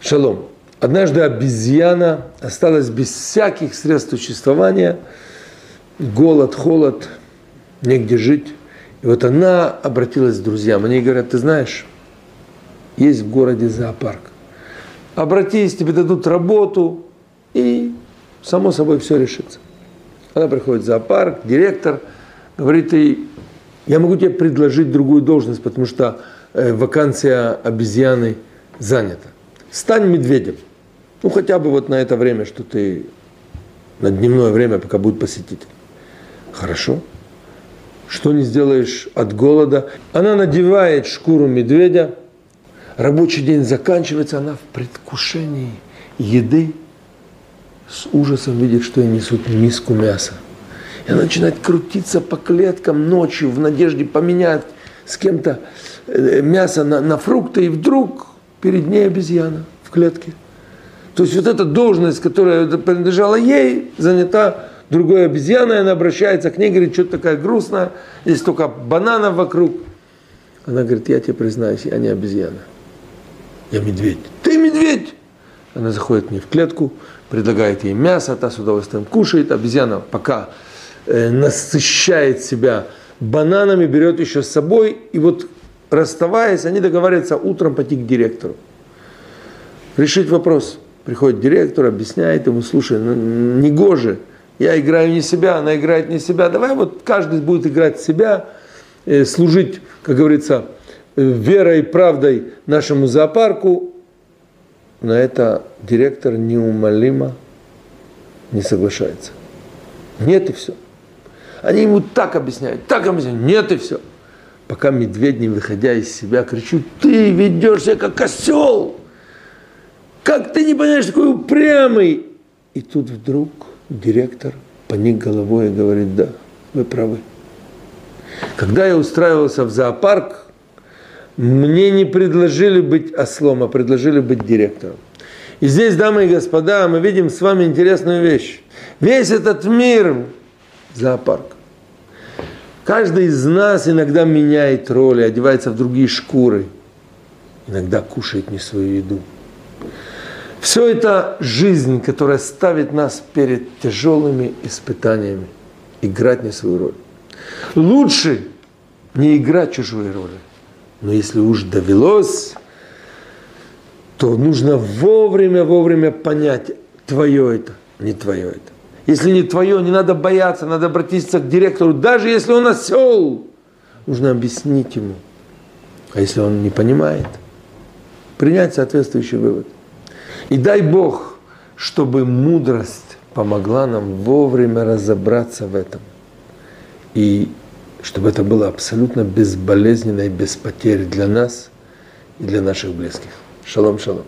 Шалом. Однажды обезьяна осталась без всяких средств существования, голод, холод, негде жить. И вот она обратилась к друзьям. Они говорят, ты знаешь, есть в городе зоопарк. Обратись, тебе дадут работу, и само собой все решится. Она приходит в зоопарк, директор говорит ей, я могу тебе предложить другую должность, потому что вакансия обезьяны занята. Стань медведем. Ну, хотя бы вот на это время, что ты на дневное время, пока будет посетитель. Хорошо. Что не сделаешь от голода? Она надевает шкуру медведя. Рабочий день заканчивается, она в предвкушении еды с ужасом видит, что ей несут миску мяса. И она начинает крутиться по клеткам ночью в надежде поменять с кем-то э, мясо на, на фрукты, и вдруг перед ней обезьяна в клетке. То есть вот эта должность, которая принадлежала ей, занята другой обезьяной, она обращается к ней, говорит, что-то такая грустная, здесь только бананов вокруг. Она говорит, я тебе признаюсь, я не обезьяна, я медведь. Ты медведь! Она заходит к ней в клетку, предлагает ей мясо, та с удовольствием кушает, обезьяна пока э, насыщает себя бананами, берет еще с собой, и вот расставаясь, они договариваются утром пойти к директору. Решить вопрос. Приходит директор, объясняет ему, слушай, ну, не гоже, я играю не себя, она играет не себя, давай вот каждый будет играть себя, э, служить, как говорится, э, верой и правдой нашему зоопарку, на это директор неумолимо не соглашается. Нет и все. Они ему так объясняют, так объясняют, нет и все. Пока медведь, не выходя из себя, кричит, ты ведешь себя как осел. Как ты не понимаешь, такой упрямый. И тут вдруг директор поник головой и говорит, да, вы правы. Когда я устраивался в зоопарк, мне не предложили быть ослом, а предложили быть директором. И здесь, дамы и господа, мы видим с вами интересную вещь. Весь этот мир – зоопарк. Каждый из нас иногда меняет роли, одевается в другие шкуры. Иногда кушает не свою еду. Все это жизнь, которая ставит нас перед тяжелыми испытаниями. Играть не свою роль. Лучше не играть чужой роли. Но если уж довелось, то нужно вовремя, вовремя понять, твое это, не твое это. Если не твое, не надо бояться, надо обратиться к директору, даже если он осел, нужно объяснить ему. А если он не понимает, принять соответствующий вывод. И дай Бог, чтобы мудрость помогла нам вовремя разобраться в этом. И чтобы это было абсолютно безболезненно и без потерь для нас и для наших близких. Шалом, шалом.